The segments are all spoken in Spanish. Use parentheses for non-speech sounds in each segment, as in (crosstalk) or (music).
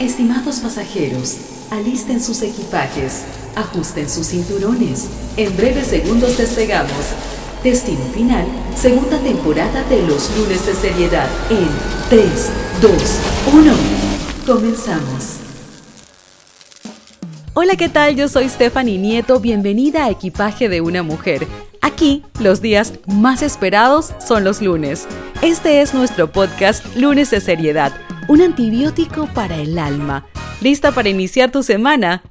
Estimados pasajeros, alisten sus equipajes, ajusten sus cinturones. En breves segundos despegamos. Destino final, segunda temporada de los lunes de seriedad en 3, 2, 1. Comenzamos. Hola, ¿qué tal? Yo soy Stephanie Nieto, bienvenida a Equipaje de una Mujer. Aquí, los días más esperados son los lunes. Este es nuestro podcast Lunes de Seriedad, un antibiótico para el alma. ¿Lista para iniciar tu semana?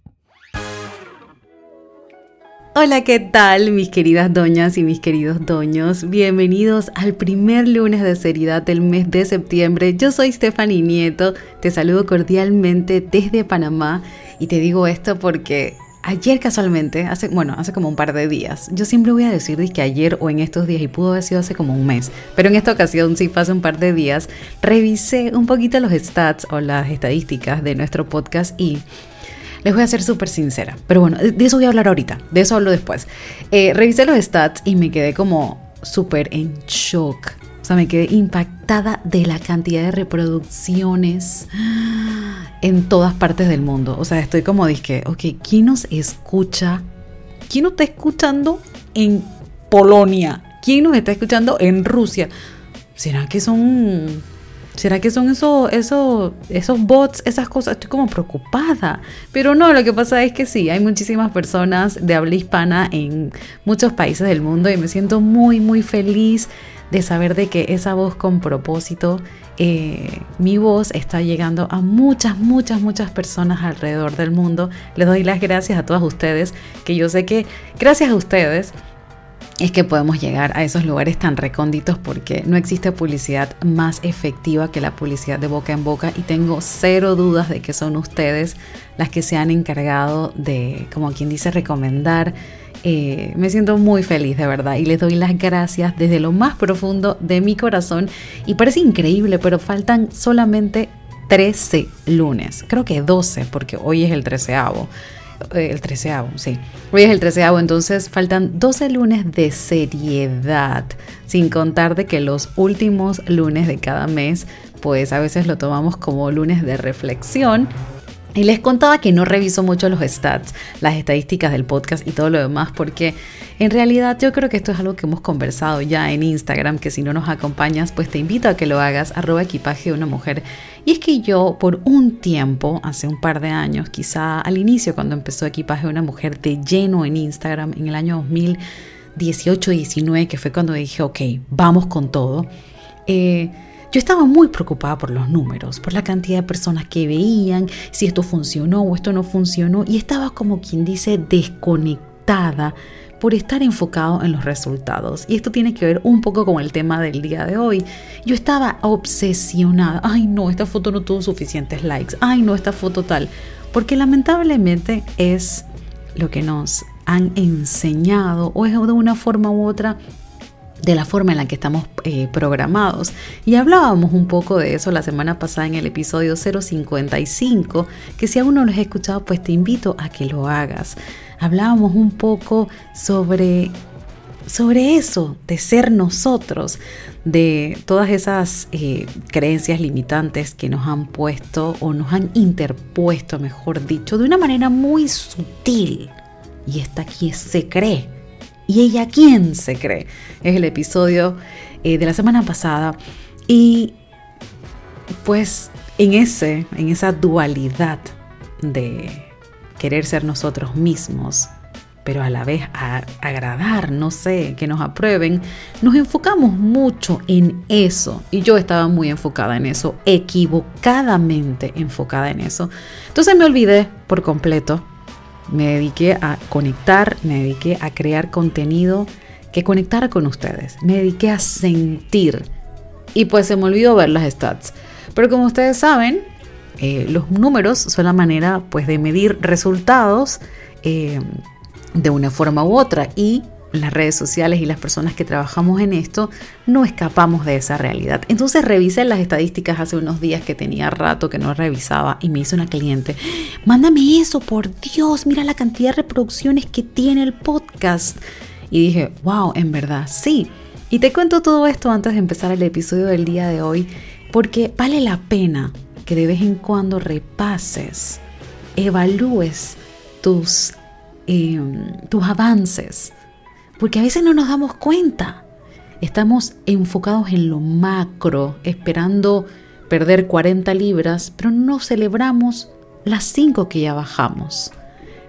Hola, ¿qué tal mis queridas doñas y mis queridos doños? Bienvenidos al primer lunes de seriedad del mes de septiembre. Yo soy Stephanie Nieto, te saludo cordialmente desde Panamá y te digo esto porque ayer casualmente, hace, bueno, hace como un par de días, yo siempre voy a decir que ayer o en estos días, y pudo haber sido hace como un mes, pero en esta ocasión sí hace un par de días, revisé un poquito los stats o las estadísticas de nuestro podcast y les voy a ser súper sincera, pero bueno, de eso voy a hablar ahorita, de eso hablo después. Eh, revisé los stats y me quedé como súper en shock. O sea, me quedé impactada de la cantidad de reproducciones en todas partes del mundo. O sea, estoy como dije, ok, ¿quién nos escucha? ¿Quién nos está escuchando en Polonia? ¿Quién nos está escuchando en Rusia? ¿Será que son ¿Será que son esos, esos, esos bots, esas cosas? Estoy como preocupada. Pero no, lo que pasa es que sí, hay muchísimas personas de habla hispana en muchos países del mundo y me siento muy, muy feliz de saber de que esa voz con propósito, eh, mi voz está llegando a muchas, muchas, muchas personas alrededor del mundo. Les doy las gracias a todas ustedes, que yo sé que gracias a ustedes es que podemos llegar a esos lugares tan recónditos porque no existe publicidad más efectiva que la publicidad de boca en boca y tengo cero dudas de que son ustedes las que se han encargado de, como quien dice, recomendar. Eh, me siento muy feliz de verdad y les doy las gracias desde lo más profundo de mi corazón y parece increíble, pero faltan solamente 13 lunes, creo que 12 porque hoy es el 13avo el treceavo, sí. Hoy es el treceavo, entonces faltan 12 lunes de seriedad, sin contar de que los últimos lunes de cada mes, pues a veces lo tomamos como lunes de reflexión y les contaba que no reviso mucho los stats, las estadísticas del podcast y todo lo demás, porque en realidad yo creo que esto es algo que hemos conversado ya en Instagram, que si no nos acompañas, pues te invito a que lo hagas, arroba equipaje de una mujer. Y es que yo por un tiempo, hace un par de años, quizá al inicio cuando empezó equipaje de una mujer de lleno en Instagram, en el año 2018-19, que fue cuando dije, ok, vamos con todo. Eh, yo estaba muy preocupada por los números, por la cantidad de personas que veían, si esto funcionó o esto no funcionó, y estaba como quien dice desconectada por estar enfocado en los resultados. Y esto tiene que ver un poco con el tema del día de hoy. Yo estaba obsesionada. Ay, no, esta foto no tuvo suficientes likes. Ay, no, esta foto tal. Porque lamentablemente es lo que nos han enseñado o es de una forma u otra de la forma en la que estamos eh, programados. Y hablábamos un poco de eso la semana pasada en el episodio 055, que si aún no lo has escuchado, pues te invito a que lo hagas. Hablábamos un poco sobre, sobre eso, de ser nosotros, de todas esas eh, creencias limitantes que nos han puesto o nos han interpuesto, mejor dicho, de una manera muy sutil. Y esta aquí se cree ¿Y ella quién se cree? Es el episodio eh, de la semana pasada. Y pues en, ese, en esa dualidad de querer ser nosotros mismos, pero a la vez agradar, no sé, que nos aprueben, nos enfocamos mucho en eso. Y yo estaba muy enfocada en eso, equivocadamente enfocada en eso. Entonces me olvidé por completo me dediqué a conectar, me dediqué a crear contenido que conectara con ustedes. Me dediqué a sentir. Y pues se me olvidó ver las stats. Pero como ustedes saben, eh, los números son la manera pues de medir resultados eh, de una forma u otra. Y las redes sociales y las personas que trabajamos en esto no escapamos de esa realidad. Entonces revisé las estadísticas hace unos días que tenía rato que no revisaba y me hizo una cliente, mándame eso, por Dios, mira la cantidad de reproducciones que tiene el podcast. Y dije, wow, en verdad, sí. Y te cuento todo esto antes de empezar el episodio del día de hoy porque vale la pena que de vez en cuando repases, evalúes tus, em, tus avances, porque a veces no nos damos cuenta. Estamos enfocados en lo macro, esperando perder 40 libras, pero no celebramos las 5 que ya bajamos.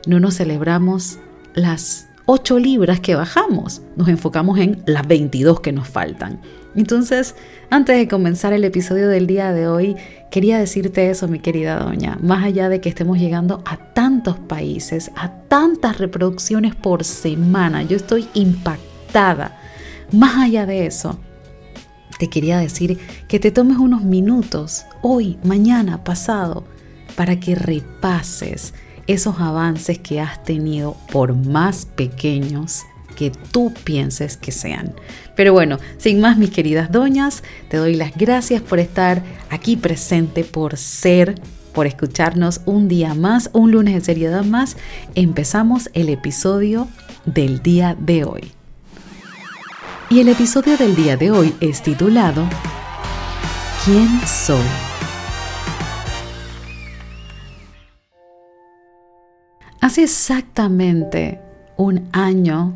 No nos celebramos las 8 libras que bajamos. Nos enfocamos en las 22 que nos faltan. Entonces, antes de comenzar el episodio del día de hoy, quería decirte eso, mi querida doña. Más allá de que estemos llegando a tantos países, a tantas reproducciones por semana, yo estoy impactada. Más allá de eso, te quería decir que te tomes unos minutos, hoy, mañana, pasado, para que repases esos avances que has tenido por más pequeños que tú pienses que sean. Pero bueno, sin más mis queridas doñas, te doy las gracias por estar aquí presente, por ser, por escucharnos un día más, un lunes de seriedad más. Empezamos el episodio del día de hoy. Y el episodio del día de hoy es titulado ¿Quién soy? Hace exactamente un año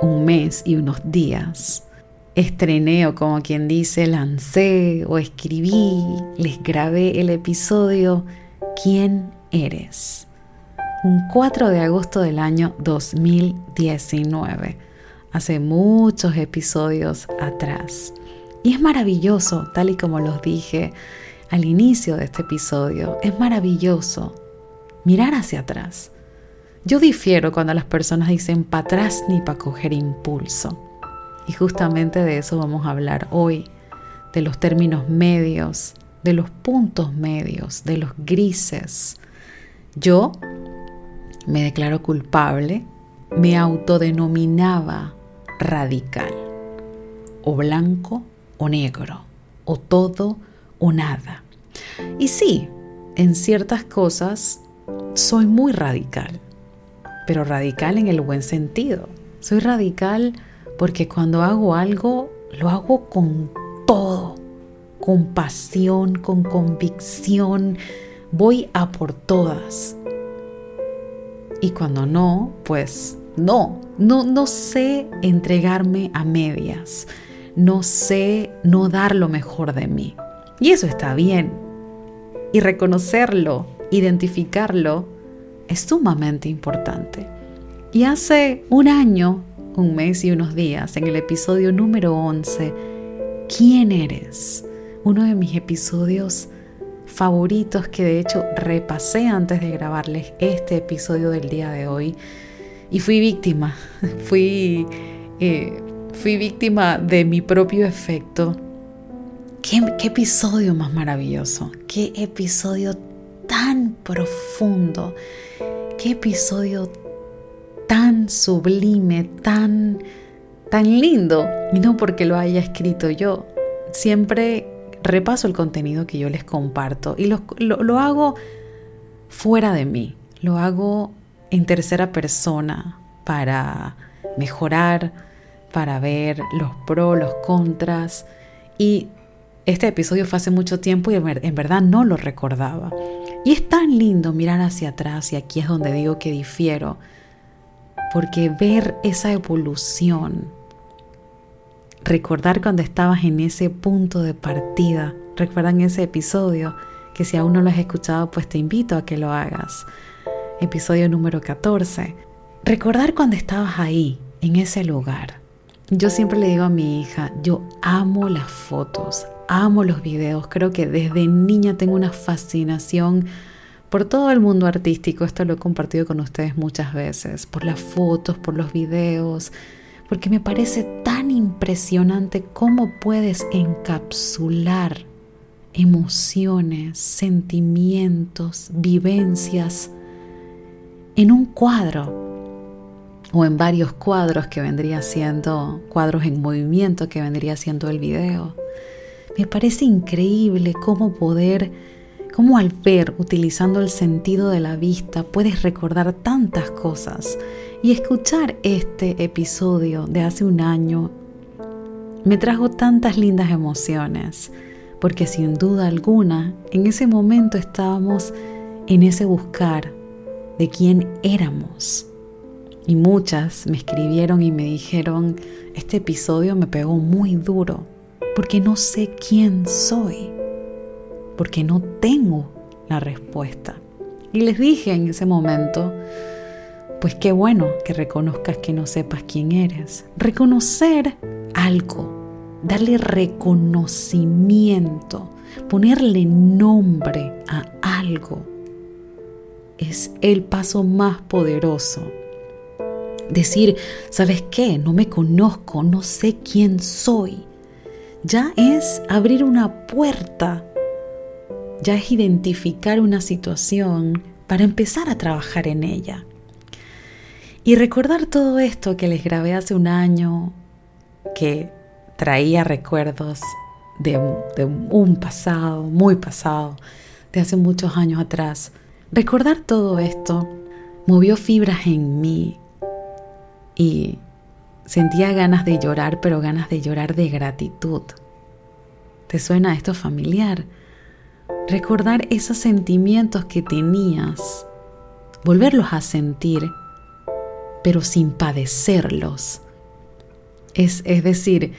un mes y unos días. Estrené o como quien dice, lancé o escribí, les grabé el episodio ¿Quién eres? Un 4 de agosto del año 2019, hace muchos episodios atrás. Y es maravilloso, tal y como los dije al inicio de este episodio, es maravilloso mirar hacia atrás yo difiero cuando las personas dicen para atrás ni para coger impulso. Y justamente de eso vamos a hablar hoy, de los términos medios, de los puntos medios, de los grises. Yo me declaro culpable, me autodenominaba radical, o blanco o negro, o todo o nada. Y sí, en ciertas cosas soy muy radical pero radical en el buen sentido. Soy radical porque cuando hago algo, lo hago con todo, con pasión, con convicción, voy a por todas. Y cuando no, pues no, no, no sé entregarme a medias, no sé no dar lo mejor de mí. Y eso está bien. Y reconocerlo, identificarlo, es sumamente importante. Y hace un año, un mes y unos días, en el episodio número 11, ¿quién eres? Uno de mis episodios favoritos que de hecho repasé antes de grabarles este episodio del día de hoy. Y fui víctima, (laughs) fui, eh, fui víctima de mi propio efecto. ¿Qué, ¿Qué episodio más maravilloso? ¿Qué episodio tan profundo? Qué episodio tan sublime, tan, tan lindo. Y no porque lo haya escrito yo. Siempre repaso el contenido que yo les comparto y lo, lo hago fuera de mí. Lo hago en tercera persona para mejorar, para ver los pros, los contras. Y este episodio fue hace mucho tiempo y en verdad no lo recordaba. Y es tan lindo mirar hacia atrás y aquí es donde digo que difiero, porque ver esa evolución, recordar cuando estabas en ese punto de partida, recuerdan ese episodio que si aún no lo has escuchado, pues te invito a que lo hagas. Episodio número 14. Recordar cuando estabas ahí, en ese lugar. Yo siempre le digo a mi hija, yo amo las fotos, amo los videos, creo que desde niña tengo una fascinación por todo el mundo artístico, esto lo he compartido con ustedes muchas veces, por las fotos, por los videos, porque me parece tan impresionante cómo puedes encapsular emociones, sentimientos, vivencias en un cuadro o en varios cuadros que vendría siendo cuadros en movimiento que vendría siendo el video. Me parece increíble cómo poder, cómo al ver, utilizando el sentido de la vista, puedes recordar tantas cosas. Y escuchar este episodio de hace un año me trajo tantas lindas emociones, porque sin duda alguna en ese momento estábamos en ese buscar de quién éramos. Y muchas me escribieron y me dijeron, este episodio me pegó muy duro, porque no sé quién soy, porque no tengo la respuesta. Y les dije en ese momento, pues qué bueno que reconozcas que no sepas quién eres. Reconocer algo, darle reconocimiento, ponerle nombre a algo, es el paso más poderoso. Decir, ¿sabes qué? No me conozco, no sé quién soy. Ya es abrir una puerta, ya es identificar una situación para empezar a trabajar en ella. Y recordar todo esto que les grabé hace un año, que traía recuerdos de, un pasado, muy pasado, de hace muchos años atrás. Recordar todo esto movió fibras en mí y sentía ganas de llorar, pero ganas de llorar de gratitud. ¿Te suena esto familiar? Recordar esos sentimientos que tenías, volverlos a sentir pero sin padecerlos. Es, es decir,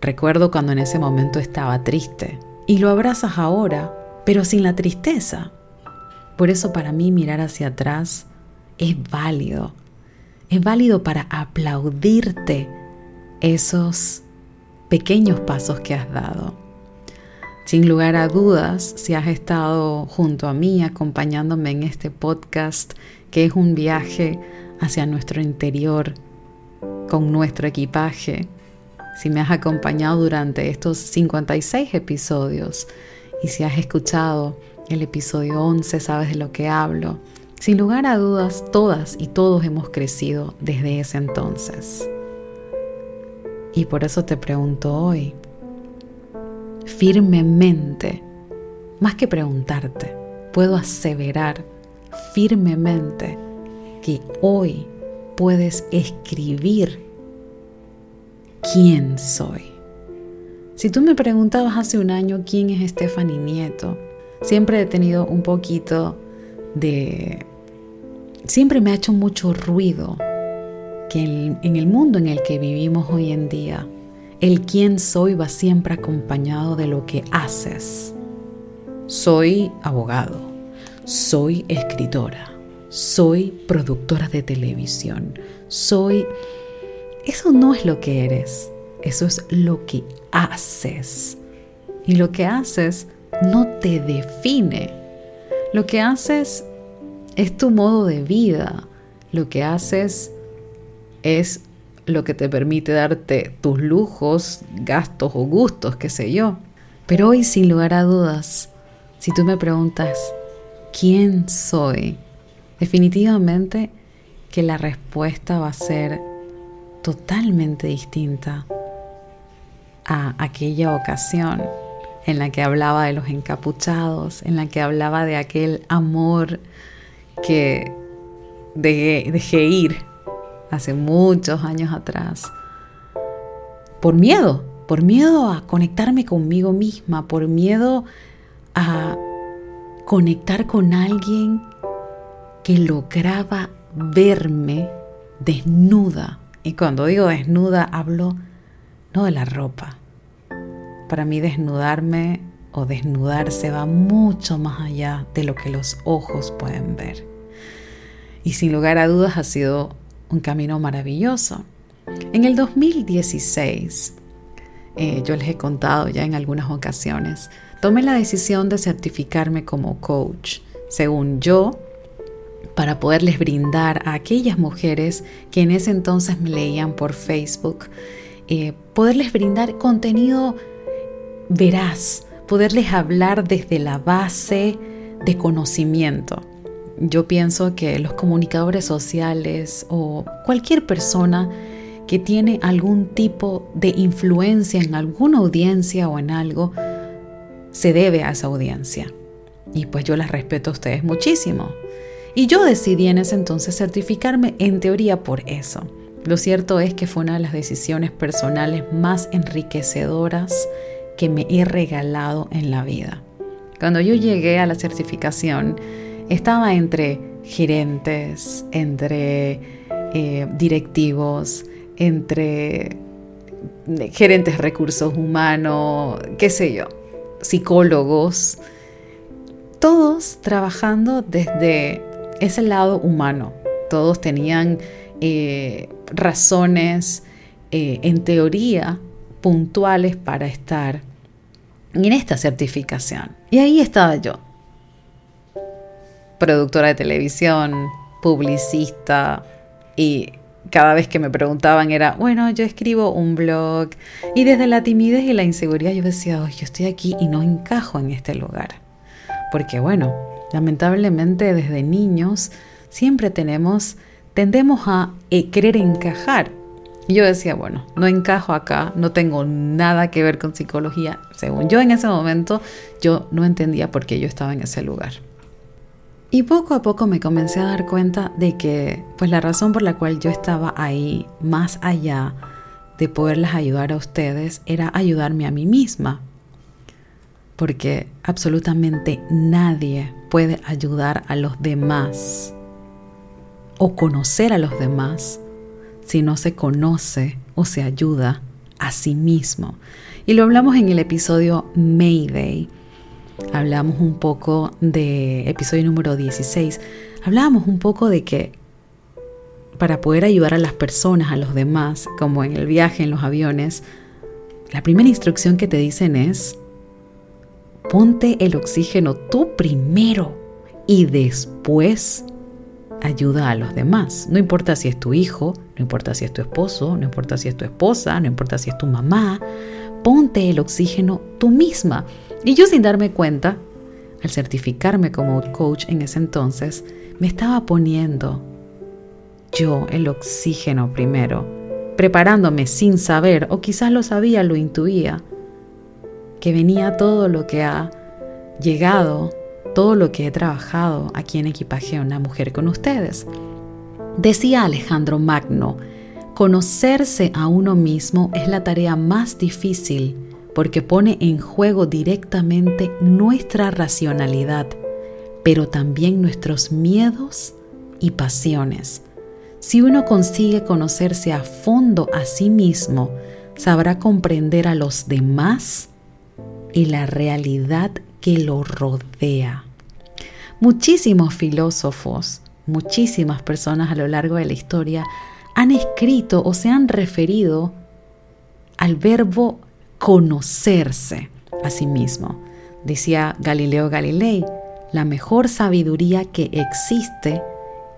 recuerdo cuando en ese momento estaba triste y lo abrazas ahora, pero sin la tristeza. Por eso para mí mirar hacia atrás es válido. Es válido para aplaudirte esos pequeños pasos que has dado. Sin lugar a dudas, si has estado junto a mí acompañándome en este podcast, que es un viaje hacia nuestro interior con nuestro equipaje. Si me has acompañado durante estos 56 episodios y si has escuchado el episodio 11, sabes de lo que hablo. Sin lugar a dudas, todas y todos hemos crecido desde ese entonces. Y por eso te pregunto hoy, firmemente, más que preguntarte, puedo aseverar firmemente que hoy puedes escribir quién soy. Si tú me preguntabas hace un año quién es Stephanie Nieto, siempre he tenido un poquito de... Siempre me ha hecho mucho ruido que en el mundo en el que vivimos hoy en día, el quién soy va siempre acompañado de lo que haces. Soy abogado, soy escritora, soy productora de televisión, soy... Eso no es lo que eres, eso es lo que haces. Y lo que haces no te define. Lo que haces es tu modo de vida. Lo que haces es lo que te permite darte tus lujos, gastos o gustos, qué sé yo. Pero hoy, sin lugar a dudas, si tú me preguntas, ¿quién soy? Definitivamente que la respuesta va a ser totalmente distinta a aquella ocasión en la que hablaba de los encapuchados, en la que hablaba de aquel amor que dejé, ir hace muchos años atrás, por miedo, por miedo a conectarme conmigo misma, por miedo a conectar con alguien que lograba verme desnuda. Y cuando digo desnuda, hablo no de la ropa. Para mí desnudarme o desnudarse va mucho más allá de lo que los ojos pueden ver. Y sin lugar a dudas ha sido un camino maravilloso. En el 2016, eh, yo les he contado ya en algunas ocasiones, tomé la decisión de certificarme como coach. Según yo, para poderles brindar a aquellas mujeres que en ese entonces me leían por Facebook, eh, poderles brindar contenido veraz, poderles hablar desde la base de conocimiento. Yo pienso que los comunicadores sociales o cualquier persona que tiene algún tipo de influencia en alguna audiencia o en algo, se debe a esa audiencia. Y pues yo las respeto a ustedes muchísimo. Y yo decidí en ese entonces certificarme en teoría por eso. Lo cierto es que fue una de las decisiones personales más enriquecedoras que me he regalado en la vida. Cuando yo llegué a la certificación, estaba entre gerentes, entre eh, directivos, entre gerentes de recursos humanos, qué sé yo, psicólogos, todos trabajando desde ese lado humano. Todos tenían eh, razones, eh, en teoría, puntuales para estar en esta certificación. Y ahí estaba yo, productora de televisión, publicista y cada vez que me preguntaban era, bueno, yo escribo un blog y desde la timidez y la inseguridad yo decía, yo estoy aquí y no encajo en este lugar. Porque bueno, lamentablemente desde niños siempre tenemos, tendemos a eh, querer encajar. Y yo decía, bueno, no encajo acá, no tengo nada que ver con psicología. Según yo en ese momento, yo no entendía por qué yo estaba en ese lugar. Y poco a poco me comencé a dar cuenta de que, pues la razón por la cual yo estaba ahí, más allá de poderles ayudar a ustedes, era ayudarme a mí misma. Porque absolutamente nadie puede ayudar a los demás o conocer a los demás si no se conoce o se ayuda a sí mismo. Y lo hablamos en el episodio Mayday hablamos un poco de episodio número 16, hablábamos un poco de que para poder ayudar a las personas, a los demás, como en el viaje, en los aviones, la primera instrucción que te dicen es, ponte el oxígeno tú primero y después ayuda a los demás. No importa si es tu hijo, no importa si es tu esposo, no importa si es tu esposa, no importa si es tu mamá, ponte el oxígeno tú misma. Y yo sin darme cuenta, al certificarme como coach en ese entonces, me estaba poniendo yo el oxígeno primero, preparándome sin saber, o quizás lo sabía, lo intuía, que venía todo lo que ha llegado, todo lo que he trabajado aquí en Equipaje Una Mujer con ustedes. Decía Alejandro Magno, conocerse a uno mismo es la tarea más difícil porque pone en juego directamente nuestra racionalidad, pero también nuestros miedos y pasiones. Si uno consigue conocerse a fondo a sí mismo, sabrá comprender a los demás y la realidad que lo rodea. Muchísimos filósofos, muchísimas personas a lo largo de la historia han escrito o se han referido al verbo conocerse a sí mismo. Decía Galileo Galilei, la mejor sabiduría que existe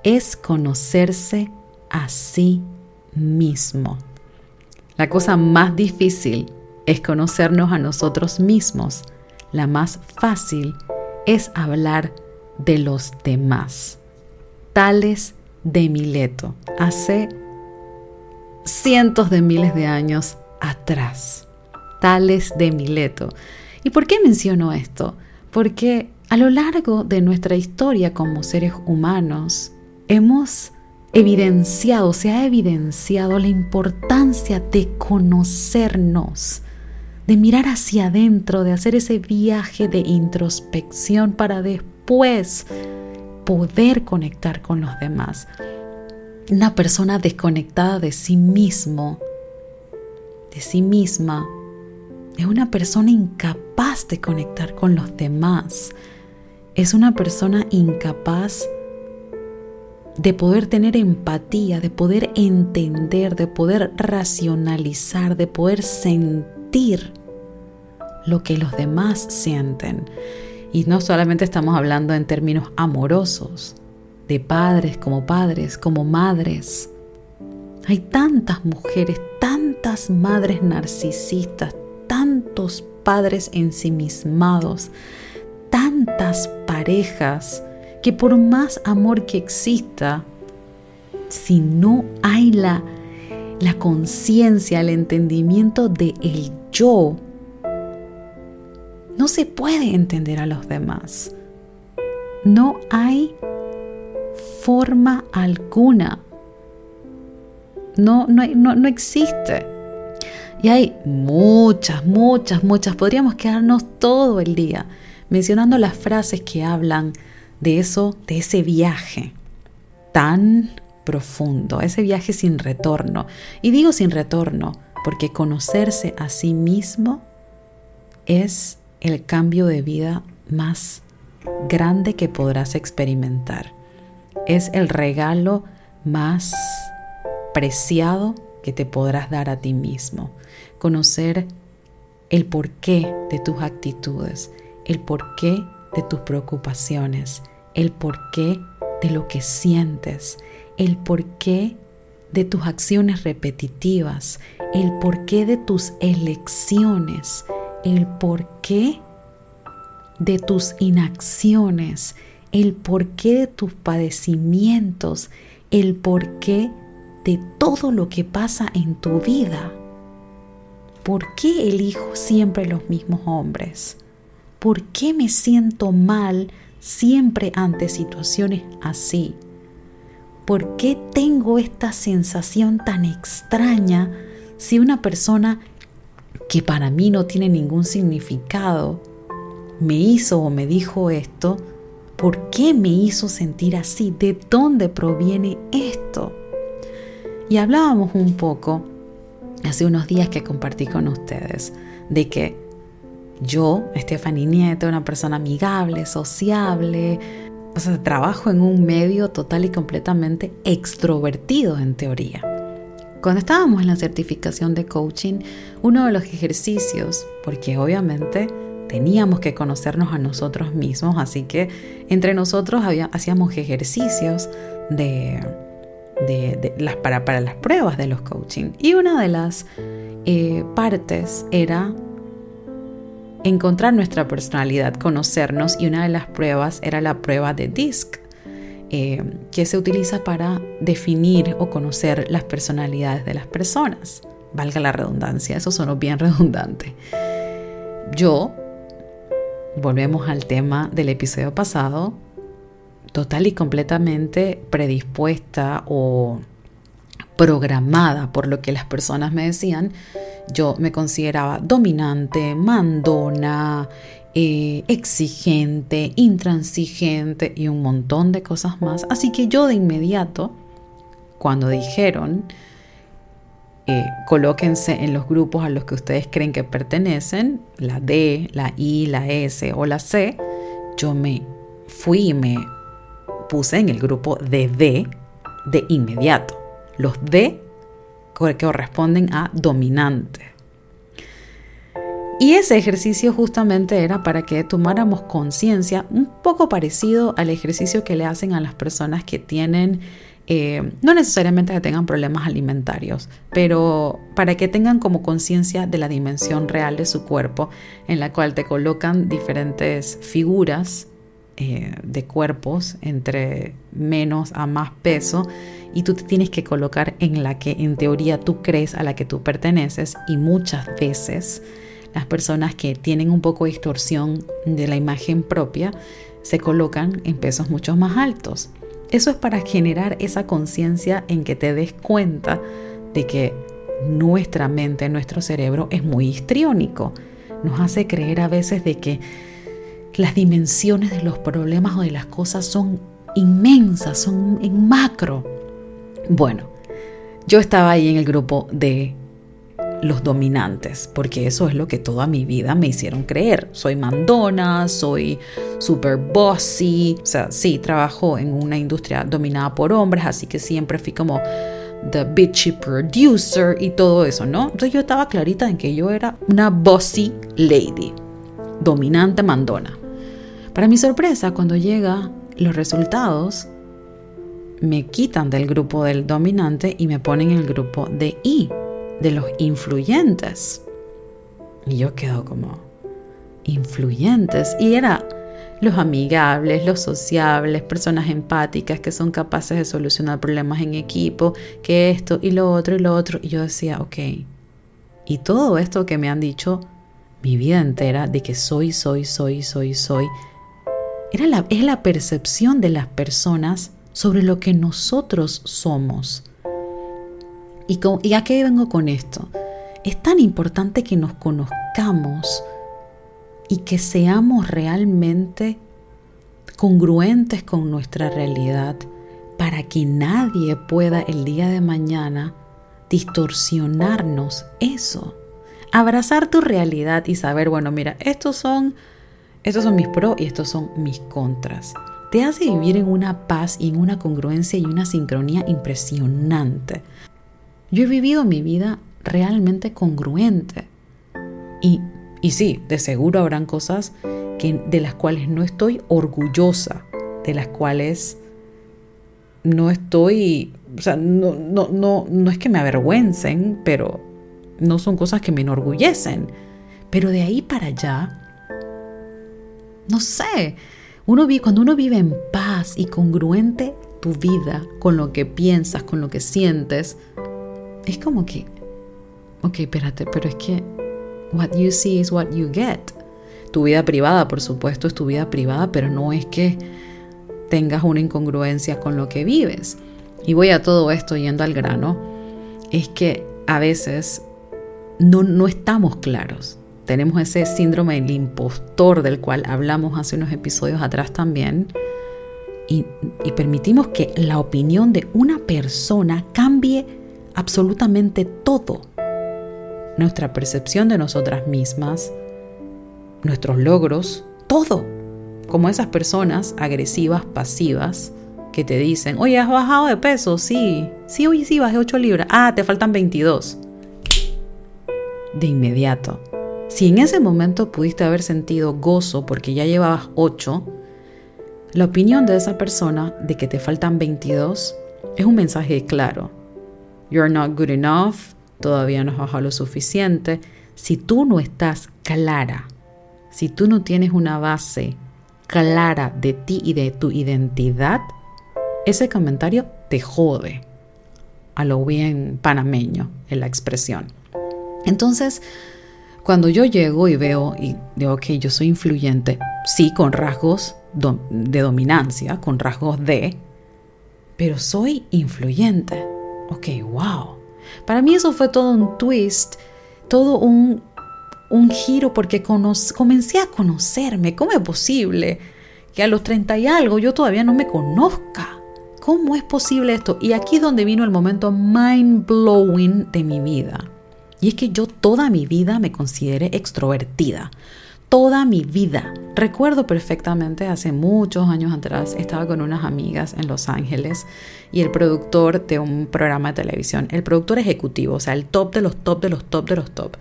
es conocerse a sí mismo. La cosa más difícil es conocernos a nosotros mismos. La más fácil es hablar de los demás. Tales de Mileto, hace cientos de miles de años atrás. Tales de Mileto. ¿Y por qué menciono esto? Porque a lo largo de nuestra historia como seres humanos hemos evidenciado, se ha evidenciado la importancia de conocernos, de mirar hacia adentro, de hacer ese viaje de introspección para después poder conectar con los demás. Una persona desconectada de sí mismo, de sí misma, es una persona incapaz de conectar con los demás. Es una persona incapaz de poder tener empatía, de poder entender, de poder racionalizar, de poder sentir lo que los demás sienten. Y no solamente estamos hablando en términos amorosos, de padres como padres, como madres. Hay tantas mujeres, tantas madres narcisistas, tantos padres ensimismados, tantas parejas que por más amor que exista, si no hay la, la conciencia, el entendimiento de yo, no se puede entender a los demás. No hay forma alguna. No, no, no, no existe. Y hay muchas, muchas, muchas. Podríamos quedarnos todo el día mencionando las frases que hablan de eso, de ese viaje tan profundo, ese viaje sin retorno. Y digo sin retorno porque conocerse a sí mismo es el cambio de vida más grande que podrás experimentar. Es el regalo más preciado que te podrás dar a ti mismo. Conocer el porqué de tus actitudes, el porqué de tus preocupaciones, el porqué de lo que sientes, el porqué de tus acciones repetitivas, el porqué de tus elecciones, el porqué de tus inacciones, el porqué de tus padecimientos, el porqué de todo lo que pasa en tu vida. ¿Por qué elijo siempre los mismos hombres? ¿Por qué me siento mal siempre ante situaciones así? ¿Por qué tengo esta sensación tan extraña si una persona que para mí no tiene ningún significado me hizo o me dijo esto? ¿Por qué me hizo sentir así? ¿De dónde proviene esto? Y hablábamos un poco hace unos días que compartí con ustedes de que yo, Stephanie Nieto, una persona amigable, sociable, o sea, trabajo en un medio total y completamente extrovertido en teoría. Cuando estábamos en la certificación de coaching, uno de los ejercicios, porque obviamente teníamos que conocernos a nosotros mismos, así que entre nosotros hacíamos ejercicios de, las, para, para, las pruebas de los coaching. Y una de las eh, partes era encontrar nuestra personalidad, conocernos y una de las pruebas era la prueba de DISC, eh, que se utiliza para definir o conocer las personalidades de las personas. Valga la redundancia, eso sonó bien (laughs) redundante. Yo, volvemos al tema del episodio pasado, total y completamente predispuesta o programada por lo que las personas me decían, yo me consideraba dominante, mandona, eh, exigente, intransigente y un montón de cosas más. Así que yo de inmediato, cuando dijeron, eh, colóquense en los grupos a los que ustedes creen que pertenecen, la D, la I, la S o la C, yo me fui y me puse en el grupo de D de inmediato. Los D que corresponden a dominante. Y ese ejercicio justamente era para que tomáramos conciencia, un poco parecido al ejercicio que le hacen a las personas que tienen, eh, no necesariamente que tengan problemas alimentarios, pero para que tengan como conciencia de la dimensión real de su cuerpo, en la cual te colocan diferentes figuras eh, de cuerpos entre menos a más peso y tú te tienes que colocar en la que en teoría tú crees a la que tú perteneces y muchas veces las personas que tienen un poco de distorsión de la imagen propia se colocan en pesos mucho más altos. Eso es para generar esa conciencia en que te des cuenta de que nuestra mente, nuestro cerebro es muy histriónico. Nos hace creer a veces de que las dimensiones de los problemas o de las cosas son inmensas, son en macro. Bueno, yo estaba ahí en el grupo de los dominantes, porque eso es lo que toda mi vida me hicieron creer. Soy mandona, soy super bossy, o sea, sí, trabajo en una industria dominada por hombres, así que siempre fui como the bitchy producer y todo eso, ¿no? Entonces yo estaba clarita en que yo era una bossy lady, dominante mandona. Para mi sorpresa, cuando llega los resultados, me quitan del grupo del dominante y me ponen en el grupo de I, de los influyentes. Y yo quedo como, influyentes. Y era los amigables, los sociables, personas empáticas que son capaces de solucionar problemas en equipo, que esto y lo otro y lo otro. Y yo decía, ok, y todo esto que me han dicho mi vida entera de que soy, soy, soy, soy, soy, era la, es la percepción de las personas sobre lo que nosotros somos. ¿Y, ¿Y a qué vengo con esto? es tan importante que nos conozcamos y que seamos realmente congruentes con nuestra realidad para que nadie pueda el día de mañana distorsionarnos eso. Abrazar tu realidad y saber, bueno, mira, estos son estos son mis pros y estos son mis contras. Te hace vivir en una paz y en una congruencia y una sincronía impresionante. Yo he vivido mi vida realmente congruente. Y, y sí, de seguro habrán cosas de las cuales no estoy orgullosa, de las cuales no estoy, o sea, no, no, no, no es que me avergüencen, pero no son cosas que me enorgullecen. Pero de ahí para allá, no sé, uno, cuando uno vive en paz y congruente tu vida con lo que piensas, con lo que sientes, es como que, ok, espérate, pero es que what you see is what you get. Tu vida privada, por supuesto, es tu vida privada, pero no es que tengas una incongruencia con lo que vives. Y voy a todo esto yendo al grano, es que a veces no, no estamos claros. Tenemos ese síndrome del impostor del cual hablamos hace unos episodios atrás también. Y, permitimos que la opinión de una persona cambie absolutamente todo. Nuestra percepción de nosotras mismas, nuestros logros, todo. Como esas personas agresivas, pasivas, que te dicen, oye, has bajado de peso, sí, sí, oye, sí, bajé 8 libras, ah, te faltan 22. De inmediato. Si en ese momento pudiste haber sentido gozo porque ya llevabas 8, la opinión de esa persona de que te faltan 22 es un mensaje claro. You're not good enough, todavía no has bajado lo suficiente. Si tú no estás clara, si tú no tienes una base clara de ti y de tu identidad, ese comentario te jode. A lo bien panameño en la expresión. Entonces, cuando yo llego y veo y digo, ok, yo soy influyente, sí, con rasgos de dominancia, con rasgos de, pero soy influyente. Ok, wow. Para mí eso fue todo un twist, todo un, un giro porque comencé a conocerme. ¿Cómo es posible que a los 30 y algo yo todavía no me conozca? ¿Cómo es posible esto? Y aquí es donde vino el momento mind blowing de mi vida. Y es que yo toda mi vida me consideré extrovertida toda mi vida. Recuerdo perfectamente hace muchos años atrás estaba con unas amigas en Los Ángeles y el productor de un programa de televisión, el productor ejecutivo, o sea, el top de los top de los top de los top.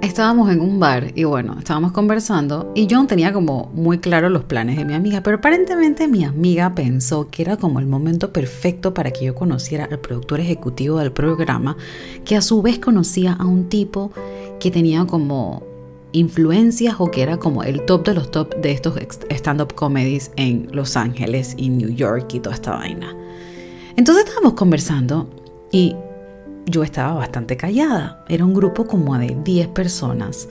Estábamos en un bar y bueno, estábamos conversando y yo tenía como muy claro los planes de mi amiga, pero aparentemente mi amiga pensó que era como el momento perfecto para que yo conociera al productor ejecutivo del programa, que a su vez conocía a un tipo que tenía como influencias o que era como el top de los top de estos stand-up comedies en Los Ángeles y New York y toda esta vaina. Entonces estábamos conversando y yo estaba bastante callada. Era un grupo como de 10 personas.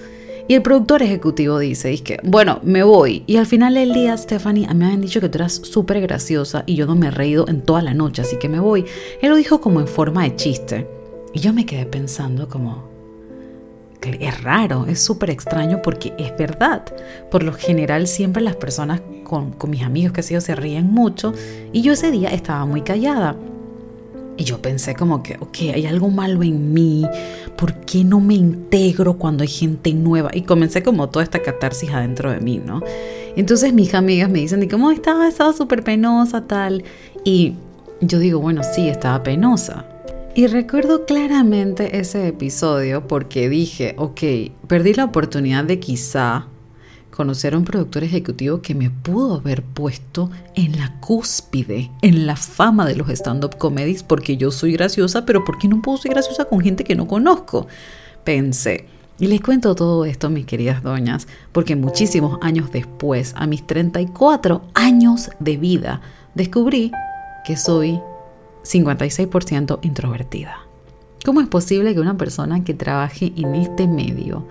Y el productor ejecutivo dice, que, bueno, me voy. Y al final del día, Stephanie, me habían dicho que tú eras súper graciosa y yo no me he reído en toda la noche, así que me voy. Él lo dijo como en forma de chiste. Y yo me quedé pensando como, es raro, es súper extraño porque es verdad. Por lo general siempre las personas con, mis amigos que sé yo se ríen mucho y yo ese día estaba muy callada. Y yo pensé como que, ok, hay algo malo en mí, ¿por qué no me integro cuando hay gente nueva? Y comencé como toda esta catarsis adentro de mí, ¿no? Entonces mis amigas me dicen, ¿y cómo estaba? Estaba súper penosa, tal. Y yo digo, bueno, sí, estaba penosa. Y recuerdo claramente ese episodio porque dije, ok, perdí la oportunidad de quizá conocer a un productor ejecutivo que me pudo haber puesto en la cúspide, en la fama de los stand-up comedies, porque yo soy graciosa, pero ¿por qué no puedo ser graciosa con gente que no conozco? Pensé. Y les cuento todo esto, mis queridas doñas, porque muchísimos años después, a mis 34 años de vida, descubrí que soy 56% introvertida. ¿Cómo es posible que una persona que trabaje en este medio,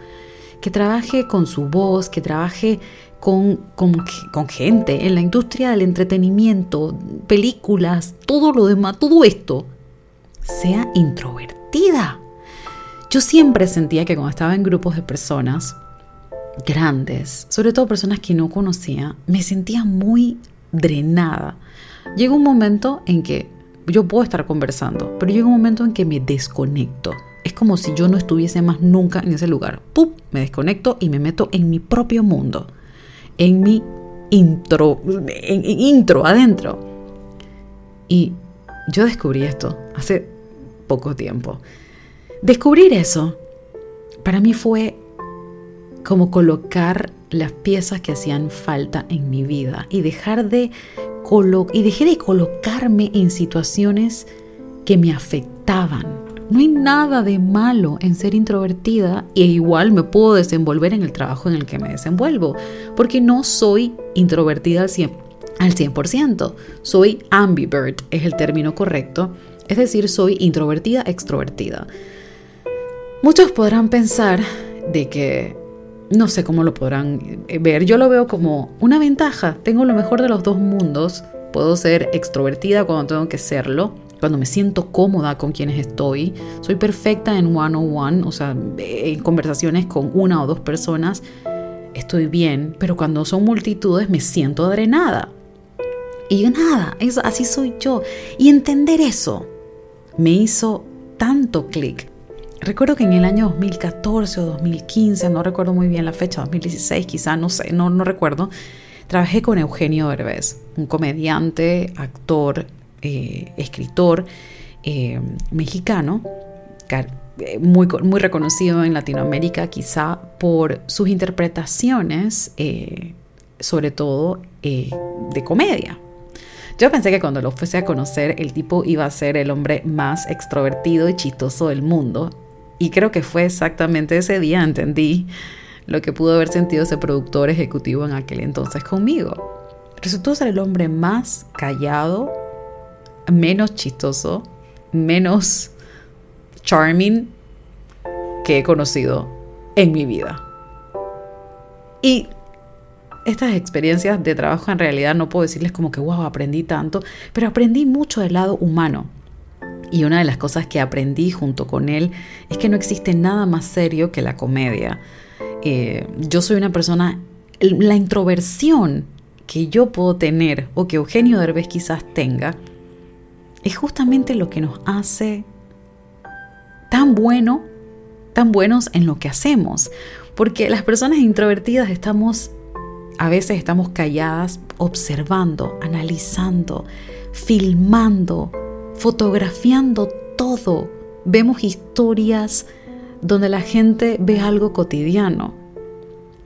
que trabaje con su voz, que trabaje con, con, gente en la industria del entretenimiento, películas, todo lo demás, todo esto, sea introvertida? Yo siempre sentía que cuando estaba en grupos de personas grandes, sobre todo personas que no conocía, me sentía muy drenada. Llega un momento en que yo puedo estar conversando, pero llega un momento en que me desconecto. Es como si yo no estuviese más nunca en ese lugar. ¡Pum! Me desconecto y me meto en mi propio mundo, en mi intro, en, intro adentro. Y yo descubrí esto hace poco tiempo. Descubrir eso para mí fue como colocar las piezas que hacían falta en mi vida y dejar de y dejé de colocarme en situaciones que me afectaban. No hay nada de malo en ser introvertida e igual me puedo desenvolver en el trabajo en el que me desenvuelvo, porque no soy introvertida al 100%. Al 100%. Soy ambivert, es el término correcto, es decir, soy introvertida extrovertida. Muchos podrán pensar de que no sé cómo lo podrán eh, ver. Yo lo veo como una ventaja. Tengo lo mejor de los dos mundos. Puedo ser extrovertida cuando tengo que serlo, cuando me siento cómoda con quienes estoy. Soy perfecta en one on one, o sea, en conversaciones con una o dos personas. Estoy bien, pero cuando son multitudes me siento drenada. Y nada, así soy yo. Y entender eso me hizo tanto clic Recuerdo que en el año 2014 o 2015, no recuerdo muy bien la fecha, 2016 quizá, no sé, no, no recuerdo, trabajé con Eugenio Derbez, un comediante, actor, eh, escritor eh, mexicano, eh, muy, muy reconocido en Latinoamérica quizá por sus interpretaciones, sobre todo de comedia. Yo pensé que cuando lo fuese a conocer, el tipo iba a ser el hombre más extrovertido y chistoso del mundo. Y creo que fue exactamente ese día, entendí lo que pudo haber sentido ese productor ejecutivo en aquel entonces conmigo. Resultó ser el hombre más callado, menos chistoso, menos charming que he conocido en mi vida. Y estas experiencias de trabajo en realidad no puedo decirles como que, wow, aprendí tanto, pero aprendí mucho del lado humano. Y una de las cosas que aprendí junto con él es que no existe nada más serio que la comedia. Eh, yo soy una persona, la introversión que yo puedo tener o que Eugenio Derbez quizás tenga, es justamente lo que nos hace tan bueno, tan buenos en lo que hacemos. Porque las personas introvertidas estamos, a veces estamos calladas, observando, analizando, filmando, fotografiando todo. Vemos historias donde la gente ve algo cotidiano.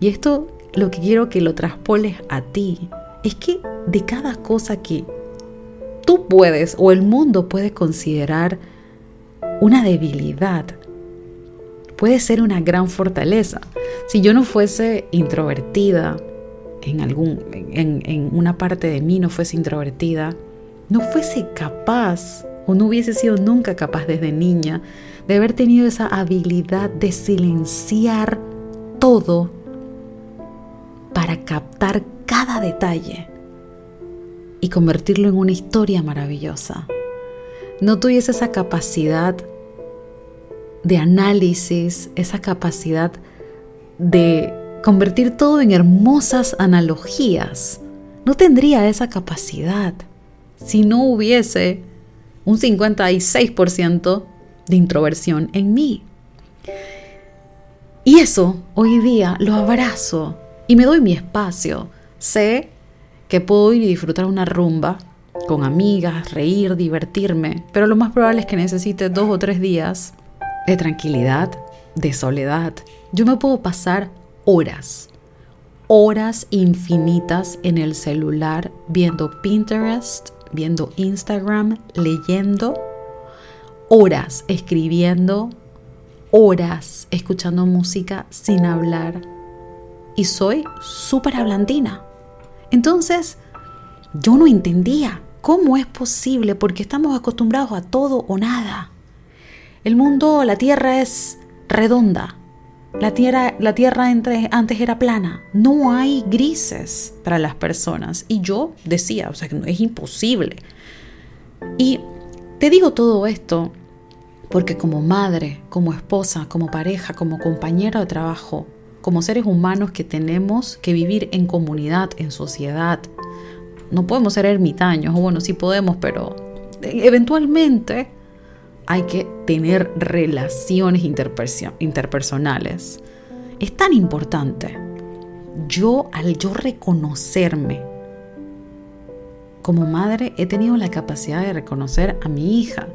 Y esto lo que quiero que lo traspoles a ti es que de cada cosa que tú puedes o el mundo puede considerar una debilidad, puede ser una gran fortaleza. Si yo no fuese introvertida, en, algún, en, en una parte de mí no fuese introvertida, no fuese capaz o no hubiese sido nunca capaz desde niña de haber tenido esa habilidad de silenciar todo para captar cada detalle y convertirlo en una historia maravillosa. No tuviese esa capacidad de análisis, esa capacidad de convertir todo en hermosas analogías. No tendría esa capacidad si no hubiese un 56% de introversión en mí. Y eso hoy día lo abrazo y me doy mi espacio. Sé que puedo ir y disfrutar una rumba con amigas, reír, divertirme, pero lo más probable es que necesite dos o tres días de tranquilidad, de soledad. Yo me puedo pasar horas, horas infinitas en el celular viendo Pinterest, viendo Instagram, leyendo, horas escribiendo, horas escuchando música sin hablar. Y soy súper hablandina. Entonces, yo no entendía cómo es posible porque estamos acostumbrados a todo o nada. El mundo, la tierra es redonda. La tierra, la tierra antes era plana. No hay grises para las personas. Y yo decía, o sea, que es imposible. Y te digo todo esto Porque como madre, como esposa, como pareja, como compañera de trabajo, como seres humanos que tenemos que vivir en comunidad, en sociedad, no podemos ser ermitaños, o bueno, sí podemos, pero eventualmente hay que tener relaciones interpersonales. Es tan importante. Yo, al yo reconocerme como madre, he tenido la capacidad de reconocer a mi hija.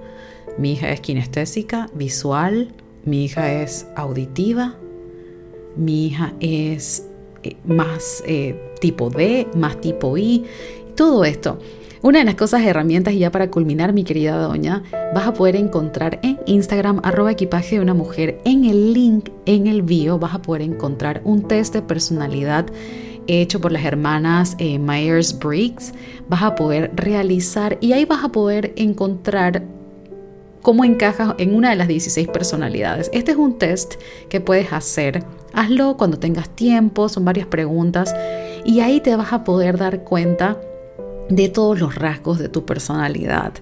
Mi hija es kinestésica, visual, mi hija es auditiva, mi hija es eh, más eh, tipo D, más tipo I, todo esto. Una de las cosas, herramientas, y ya para culminar, mi querida doña, vas a poder encontrar en Instagram, arroba equipaje de una mujer, en el link, en el bio, vas a poder encontrar un test de personalidad hecho por las hermanas eh, Myers-Briggs. Vas a poder realizar y ahí vas a poder encontrar cómo encajas en una de las 16 personalidades. Este es un test que puedes hacer. Hazlo cuando tengas tiempo, son varias preguntas y ahí te vas a poder dar cuenta de todos los rasgos de tu personalidad.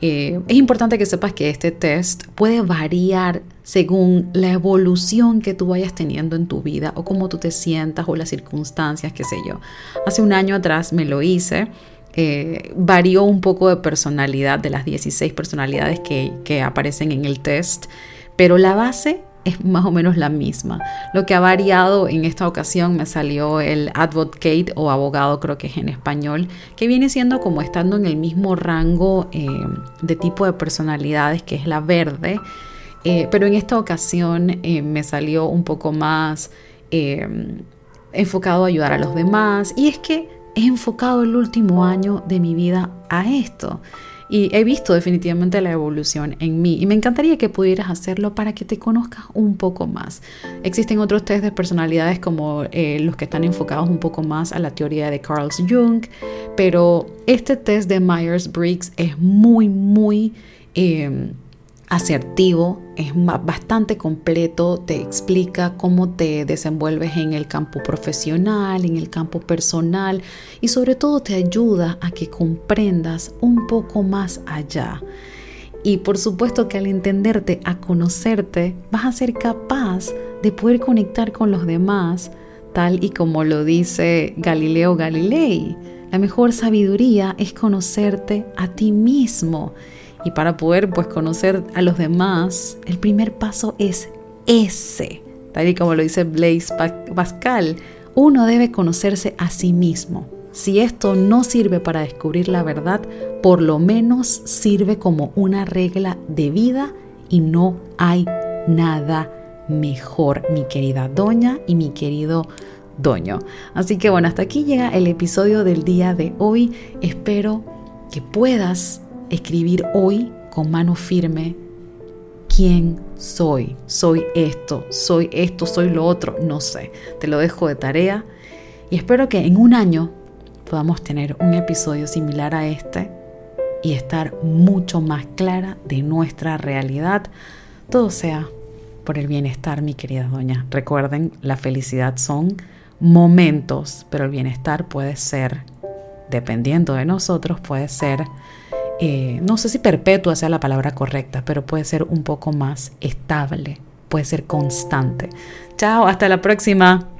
Eh, es importante que sepas que este test puede variar según la evolución que tú vayas teniendo en tu vida o cómo tú te sientas o las circunstancias, qué sé yo. Hace un año atrás me lo hice. Eh, varió un poco de personalidad de las 16 personalidades que, que aparecen en el test, pero la base es más o menos la misma. Lo que ha variado en esta ocasión me salió el advocate o abogado, creo que es en español, que viene siendo como estando en el mismo rango eh, de tipo de personalidades que es la verde. Eh, pero en esta ocasión eh, me salió un poco más enfocado a ayudar a los demás. Y es que he enfocado el último año de mi vida a esto. Y he visto definitivamente la evolución en mí y me encantaría que pudieras hacerlo para que te conozcas un poco más. Existen otros test de personalidades como eh, los que están enfocados un poco más a la teoría de Carl Jung, pero este test de Myers-Briggs es muy, muy... Eh, asertivo, es bastante completo, te explica cómo te desenvuelves en el campo profesional, en el campo personal y sobre todo te ayuda a que comprendas un poco más allá. Y por supuesto que al entenderte, a conocerte, vas a ser capaz de poder conectar con los demás, tal y como lo dice Galileo Galilei. La mejor sabiduría es conocerte a ti mismo y para poder pues conocer a los demás, el primer paso es ese. Tal y como lo dice Blaise Pascal, uno debe conocerse a sí mismo. Si esto no sirve para descubrir la verdad, por lo menos sirve como una regla de vida y no hay nada mejor, mi querida doña y mi querido doño. Así que bueno, hasta aquí llega el episodio del día de hoy. Espero que puedas escribir hoy con mano firme quién soy. Soy esto, soy esto, soy lo otro, no sé. Te lo dejo de tarea y espero que en un año podamos tener un episodio similar a este y estar mucho más clara de nuestra realidad. Todo sea por el bienestar, mi querida doña. Recuerden, la felicidad son momentos, pero el bienestar puede ser, dependiendo de nosotros, puede ser eh, no sé si perpetua sea la palabra correcta, pero puede ser un poco más estable, puede ser constante. Chao, hasta la próxima.